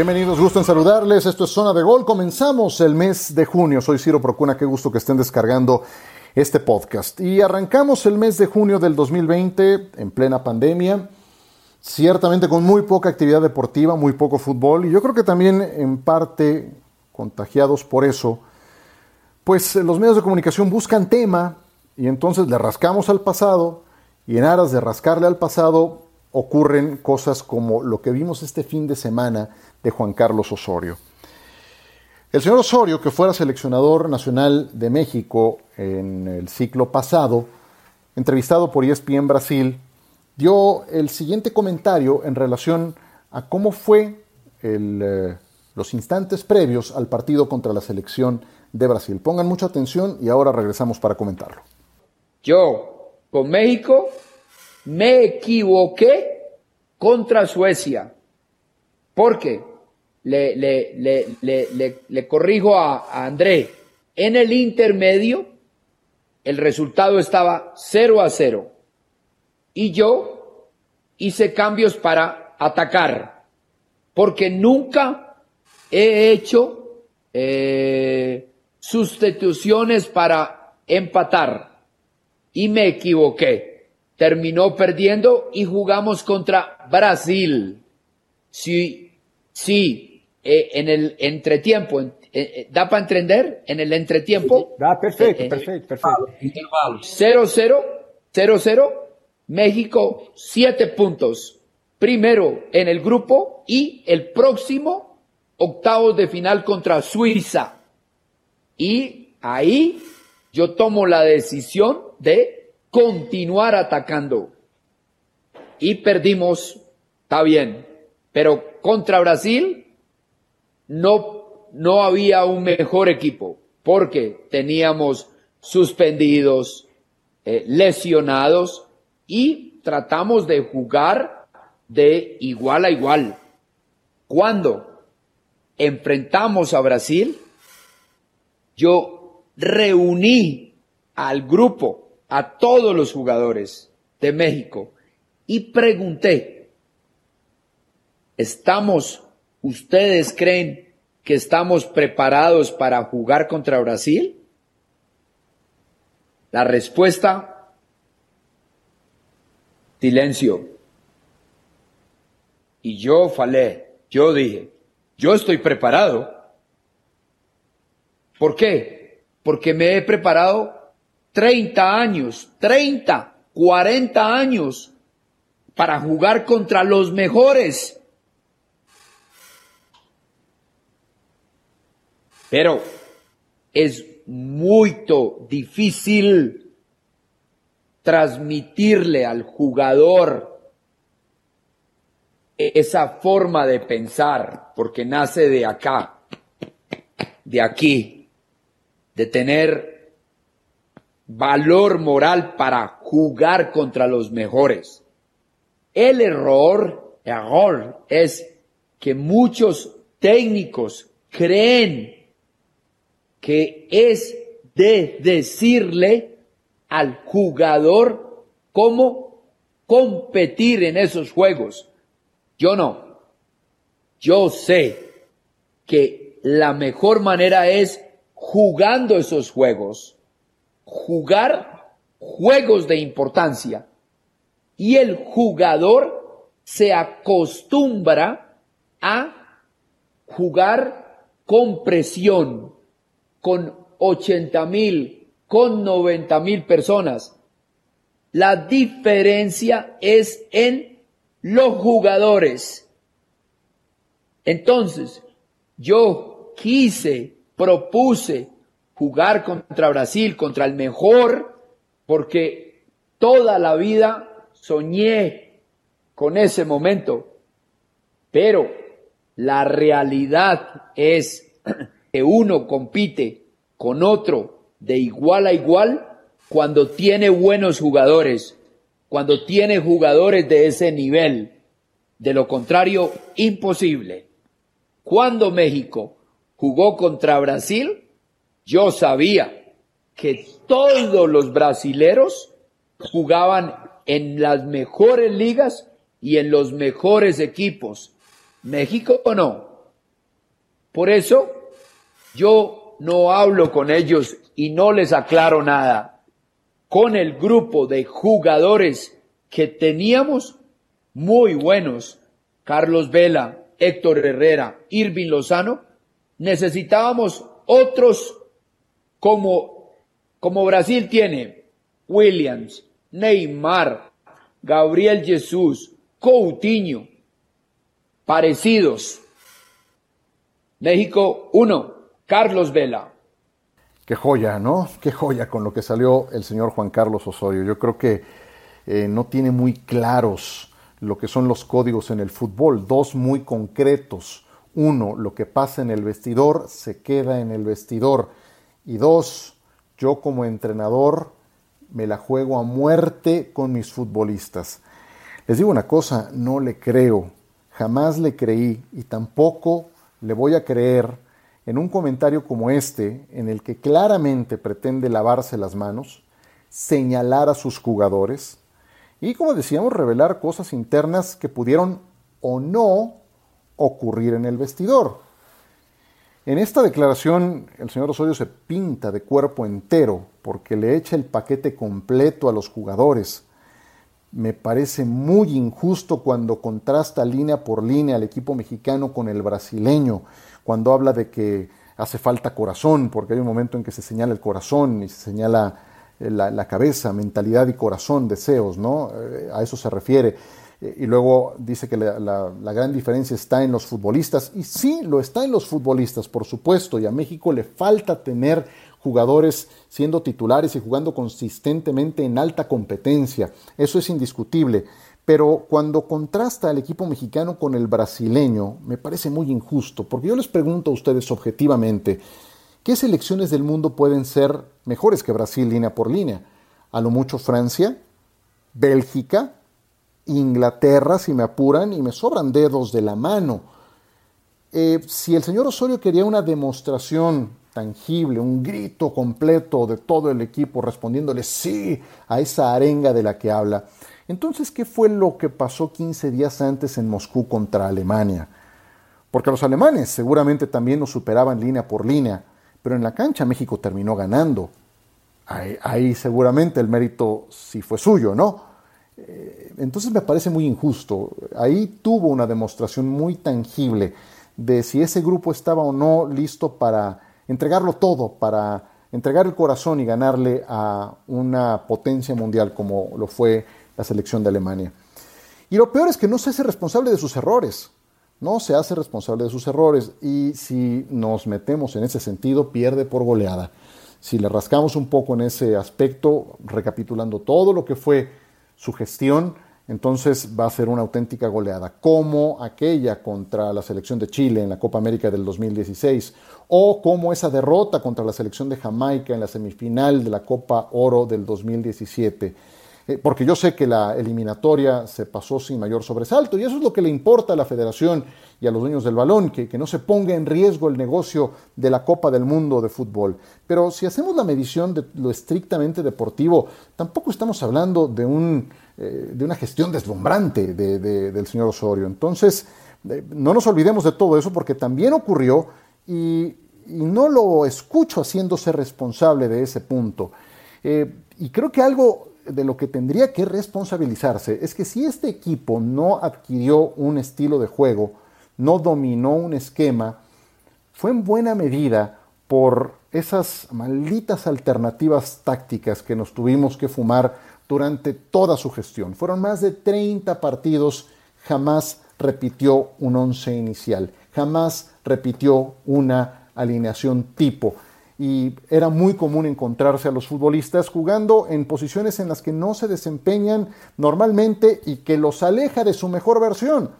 Bienvenidos, gusto en saludarles. Esto es Zona de Gol. Comenzamos el mes de junio. Soy Ciro Procuna. Qué gusto que estén descargando este podcast. Y arrancamos el mes de junio del 2020 en plena pandemia. Ciertamente con muy poca actividad deportiva, muy poco fútbol. Y yo creo que también en parte contagiados por eso, pues los medios de comunicación buscan tema y entonces le rascamos al pasado y en aras de rascarle al pasado ocurren cosas como lo que vimos este fin de semana de Juan Carlos Osorio. El señor Osorio, que fuera seleccionador nacional de México en el ciclo pasado, entrevistado por ESPN Brasil, dio el siguiente comentario en relación a cómo fue eh, los instantes previos al partido contra la selección de Brasil. Pongan mucha atención y ahora regresamos para comentarlo. Yo, con México, me equivoqué contra Suecia. ¿Por qué? le, le, le, le corrijo a, André, en el intermedio el resultado estaba 0 a 0 y yo hice cambios para atacar, porque nunca he hecho eh, sustituciones para empatar y me equivoqué. Terminó perdiendo y jugamos contra Brasil. Sí, sí, eh, en el entretiempo, eh, eh, ¿da para entender? En el entretiempo. Da, perfecto, perfecto, perfecto. 0-0, 0-0, México, 7 puntos. Primero en el grupo y el próximo octavo de final contra Suiza. Y ahí yo tomo la decisión de continuar atacando. Y perdimos, está bien, pero contra Brasil no, no había un mejor equipo porque teníamos suspendidos, eh, lesionados y tratamos de jugar de igual a igual. Cuando enfrentamos a Brasil, yo reuní al grupo, a todos los jugadores de México y pregunté, ¿estamos ¿Ustedes creen que estamos preparados para jugar contra Brasil? La respuesta, silencio. Y yo falé, yo dije, yo estoy preparado. ¿Por qué? Porque me he preparado 30 años, 30, 40 años para jugar contra los mejores. Pero es muy difícil transmitirle al jugador esa forma de pensar, porque nace de acá, de aquí, de tener valor moral para jugar contra los mejores. El error, error es que muchos técnicos creen que es de decirle al jugador cómo competir en esos juegos. Yo no. Yo sé que la mejor manera es jugando esos juegos, jugar juegos de importancia y el jugador se acostumbra a jugar con presión, con 80 mil, con 90 mil personas. La diferencia es en los jugadores. Entonces, yo quise, propuse jugar contra Brasil, contra el mejor, porque toda la vida soñé con ese momento. Pero la realidad es que uno compite con otro de igual a igual cuando tiene buenos jugadores, cuando tiene jugadores de ese nivel. De lo contrario, imposible. Cuando México jugó contra Brasil, yo sabía que todos los brasileros jugaban en las mejores ligas y en los mejores equipos. México no. Por eso yo no hablo con ellos y no les aclaro nada. Con el grupo de jugadores que teníamos, muy buenos, Carlos Vela, Héctor Herrera, Irving Lozano, necesitábamos otros como, como Brasil tiene, Williams, Neymar, Gabriel Jesús, Coutinho, parecidos. México 1, Carlos Vela. Qué joya, ¿no? Qué joya con lo que salió el señor Juan Carlos Osorio. Yo creo que eh, no tiene muy claros lo que son los códigos en el fútbol, dos muy concretos. Uno, lo que pasa en el vestidor se queda en el vestidor. Y dos, yo como entrenador me la juego a muerte con mis futbolistas. Les digo una cosa, no le creo, jamás le creí y tampoco le voy a creer en un comentario como este, en el que claramente pretende lavarse las manos, señalar a sus jugadores y, como decíamos, revelar cosas internas que pudieron o no ocurrir en el vestidor. En esta declaración el señor Osorio se pinta de cuerpo entero porque le echa el paquete completo a los jugadores. Me parece muy injusto cuando contrasta línea por línea al equipo mexicano con el brasileño, cuando habla de que hace falta corazón, porque hay un momento en que se señala el corazón y se señala eh, la, cabeza, mentalidad y corazón, deseos, ¿no? Eh, a eso se refiere y luego dice que la, gran diferencia está en los futbolistas, y sí, lo está en los futbolistas, por supuesto, y a México le falta tener jugadores siendo titulares y jugando consistentemente en alta competencia, eso es indiscutible, pero cuando contrasta al equipo mexicano con el brasileño, me parece muy injusto, porque yo les pregunto a ustedes objetivamente, ¿qué selecciones del mundo pueden ser mejores que Brasil línea por línea? A lo mucho Francia, Bélgica, Inglaterra, si me apuran, y me sobran dedos de la mano. Eh, si el señor Osorio quería una demostración tangible, un grito completo de todo el equipo respondiéndole sí a esa arenga de la que habla, entonces, ¿qué fue lo que pasó 15 días antes en Moscú contra Alemania? Porque los alemanes seguramente también nos superaban línea por línea, pero en la cancha México terminó ganando. Ahí, ahí seguramente el mérito sí fue suyo, ¿no? Eh, entonces me parece muy injusto. Ahí tuvo una demostración muy tangible de si ese grupo estaba o no listo para entregarlo todo, para entregar el corazón y ganarle a una potencia mundial como lo fue la selección de Alemania. Y lo peor es que no se hace responsable de sus errores. No se hace responsable de sus errores y si nos metemos en ese sentido, pierde por goleada. Si le rascamos un poco en ese aspecto, recapitulando todo lo que fue su gestión, entonces va a ser una auténtica goleada, como aquella contra la selección de Chile en la Copa América del 2016, o como esa derrota contra la selección de Jamaica en la semifinal de la Copa Oro del 2017 eh, porque yo sé que la eliminatoria se pasó sin mayor sobresalto y eso es lo que le importa a la federación y a los dueños del balón, que, que, no se ponga en riesgo el negocio de la Copa del Mundo de fútbol. Pero si hacemos la medición de lo estrictamente deportivo, tampoco estamos hablando de, un, eh, de una gestión deslumbrante del señor Osorio. Entonces, eh, no nos olvidemos de todo eso porque también ocurrió y, no lo escucho haciéndose responsable de ese punto. y creo que algo de lo que tendría que responsabilizarse es que si este equipo no adquirió un estilo de juego, no dominó un esquema, fue en buena medida por esas malditas alternativas tácticas que nos tuvimos que fumar durante toda su gestión. Fueron más de 30 partidos, jamás repitió un once inicial, jamás repitió una alineación tipo y era muy común encontrarse a los futbolistas jugando en posiciones en las que no se desempeñan normalmente y que los aleja de su mejor versión.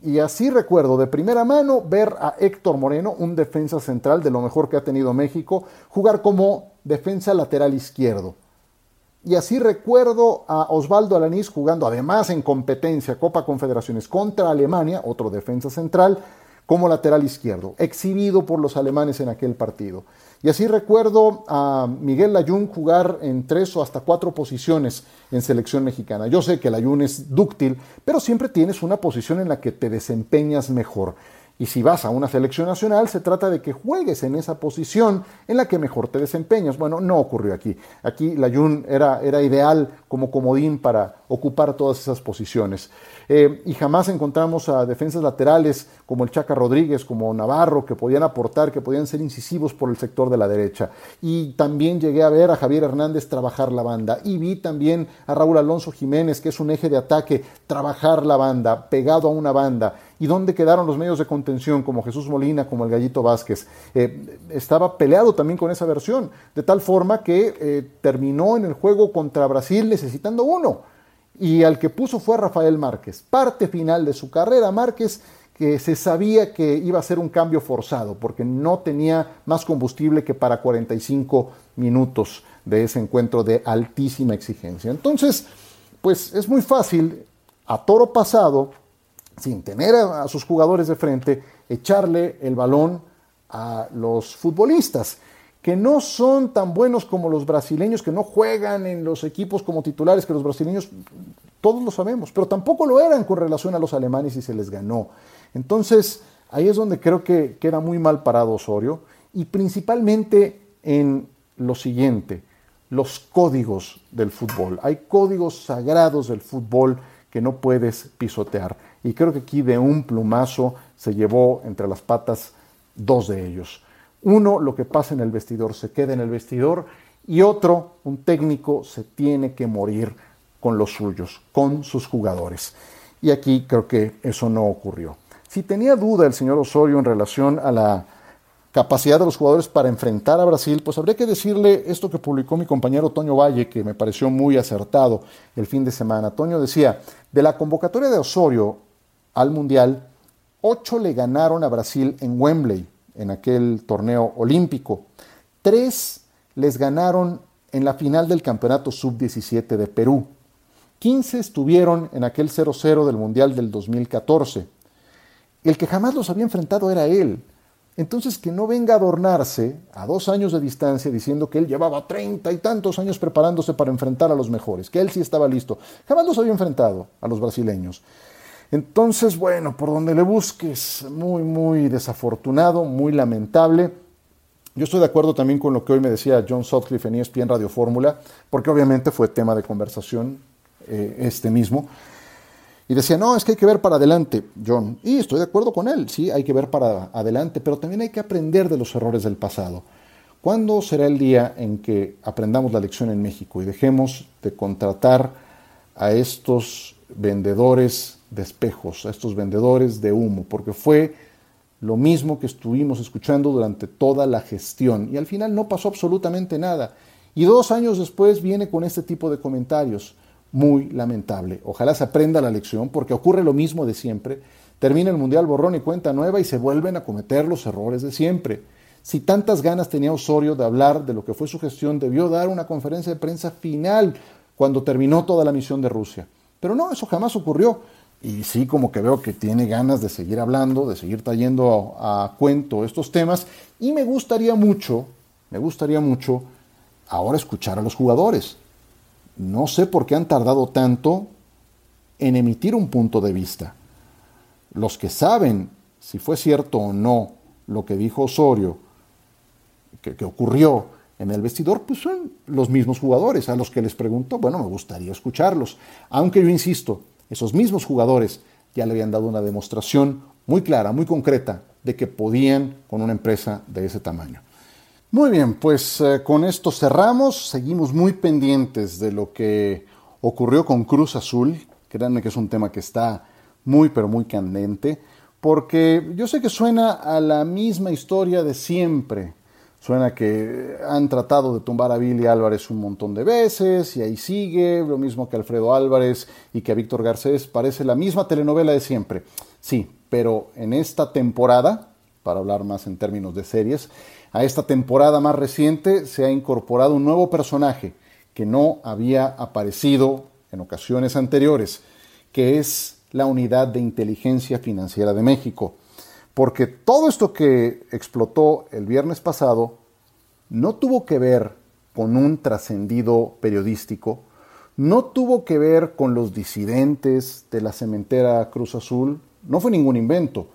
Y así recuerdo de primera mano ver a Héctor Moreno, un defensa central de lo mejor que ha tenido México, jugar como defensa lateral izquierdo. Y así recuerdo a Osvaldo Alanís jugando además en competencia Copa Confederaciones contra Alemania, otro defensa central, como lateral izquierdo, exhibido por los alemanes en aquel partido. Y así recuerdo a Miguel Layún jugar en tres o hasta cuatro posiciones en selección mexicana. Yo sé que Layún es dúctil, pero siempre tienes una posición en la que te desempeñas mejor. Y si vas a una selección nacional, se trata de que juegues en esa posición en la que mejor te desempeñas. Bueno, no ocurrió aquí. Aquí la Jun era, era ideal como comodín para ocupar todas esas posiciones. Eh, y jamás encontramos a defensas laterales como el Chaca Rodríguez, como Navarro, que podían aportar, que podían ser incisivos por el sector de la derecha. Y también llegué a ver a Javier Hernández trabajar la banda. Y vi también a Raúl Alonso Jiménez, que es un eje de ataque, trabajar la banda, pegado a una banda y dónde quedaron los medios de contención como Jesús Molina, como el Gallito Vázquez. Eh, estaba peleado también con esa versión, de tal forma que eh, terminó en el juego contra Brasil necesitando uno. Y al que puso fue Rafael Márquez. Parte final de su carrera, Márquez, que se sabía que iba a ser un cambio forzado, porque no tenía más combustible que para 45 minutos de ese encuentro de altísima exigencia. Entonces, pues es muy fácil, a toro pasado, sin tener a, sus jugadores de frente, echarle el balón a los futbolistas, que no son tan buenos como los brasileños, que no juegan en los equipos como titulares, que los brasileños, todos lo sabemos, pero tampoco lo eran con relación a los alemanes y se les ganó. Entonces, ahí es donde creo que queda muy mal parado Osorio, y principalmente en lo siguiente, los códigos del fútbol. Hay códigos sagrados del fútbol que no puedes pisotear. Y creo que aquí de un plumazo se llevó entre las patas dos de ellos. Uno, lo que pasa en el vestidor se queda en el vestidor y otro, un técnico se tiene que morir con los suyos, con sus jugadores. Y aquí creo que eso no ocurrió. Si tenía duda el señor Osorio en relación a la capacidad de los jugadores para enfrentar a Brasil, pues habría que decirle esto que publicó mi compañero Toño Valle, que me pareció muy acertado el fin de semana. Toño decía, de la convocatoria de Osorio al Mundial, ocho le ganaron a Brasil en Wembley, en aquel torneo olímpico. Tres les ganaron en la final del Campeonato Sub-17 de Perú. 15 estuvieron en aquel 0-0 del Mundial del 2014. El que jamás los había enfrentado era él. Entonces, que no venga a adornarse a dos años de distancia diciendo que él llevaba treinta y tantos años preparándose para enfrentar a los mejores, que él sí estaba listo. Jamás los había enfrentado a los brasileños. Entonces, bueno, por donde le busques, muy, muy desafortunado, muy lamentable. Yo estoy de acuerdo también con lo que hoy me decía John Sutcliffe en ESPN Radio Fórmula, porque obviamente fue tema de conversación eh, este mismo. Y decía, no, es que hay que ver para adelante, John. Y estoy de acuerdo con él, sí, hay que ver para adelante, pero también hay que aprender de los errores del pasado. ¿Cuándo será el día en que aprendamos la lección en México y dejemos de contratar a estos vendedores de espejos, a estos vendedores de humo? Porque fue lo mismo que estuvimos escuchando durante toda la gestión y al final no pasó absolutamente nada. Y dos años después viene con este tipo de comentarios muy lamentable. Ojalá se aprenda la lección porque ocurre lo mismo de siempre. Termina el Mundial borrón y cuenta nueva y se vuelven a cometer los errores de siempre. Si tantas ganas tenía Osorio de hablar de lo que fue su gestión, debió dar una conferencia de prensa final cuando terminó toda la misión de Rusia. Pero no, eso jamás ocurrió. Y sí, como que veo que tiene ganas de seguir hablando, de seguir trayendo a, cuento estos temas. Y me gustaría mucho, me gustaría mucho ahora escuchar a los jugadores. No sé por qué han tardado tanto en emitir un punto de vista. Los que saben si fue cierto o no lo que dijo Osorio, que, ocurrió en el vestidor, pues son los mismos jugadores a los que les pregunto, bueno, me gustaría escucharlos. Aunque yo insisto, esos mismos jugadores ya le habían dado una demostración muy clara, muy concreta, de que podían con una empresa de ese tamaño. Muy bien, pues eh, con esto cerramos. Seguimos muy pendientes de lo que ocurrió con Cruz Azul. Créanme que es un tema que está muy, pero muy candente, porque yo sé que suena a la misma historia de siempre. Suena que han tratado de tumbar a Billy Álvarez un montón de veces y ahí sigue, lo mismo que Alfredo Álvarez y que a Víctor Garcés, parece la misma telenovela de siempre. Sí, pero en esta temporada, para hablar más en términos de series, a esta temporada más reciente se ha incorporado un nuevo personaje que no había aparecido en ocasiones anteriores, que es la Unidad de Inteligencia Financiera de México. Porque todo esto que explotó el viernes pasado no tuvo que ver con un trascendido periodístico, no tuvo que ver con los disidentes de la cementera Cruz Azul, no fue ningún invento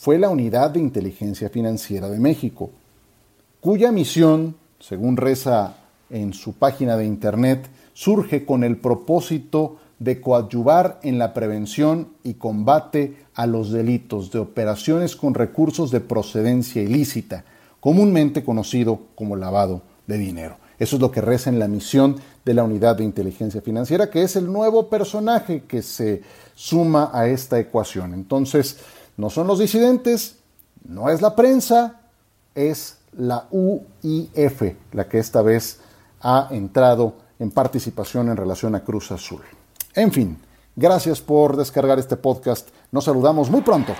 fue la Unidad de Inteligencia Financiera de México, cuya misión, según reza en su página de internet, surge con el propósito de coadyuvar en la prevención y combate a los delitos de operaciones con recursos de procedencia ilícita, comúnmente conocido como lavado de dinero. Eso es lo que reza en la misión de la Unidad de Inteligencia Financiera, que es el nuevo personaje que se suma a esta ecuación. Entonces, no son los disidentes, no es la prensa, es la UIF la que esta vez ha entrado en participación en relación a Cruz Azul. En fin, gracias por descargar este podcast. Nos saludamos muy pronto.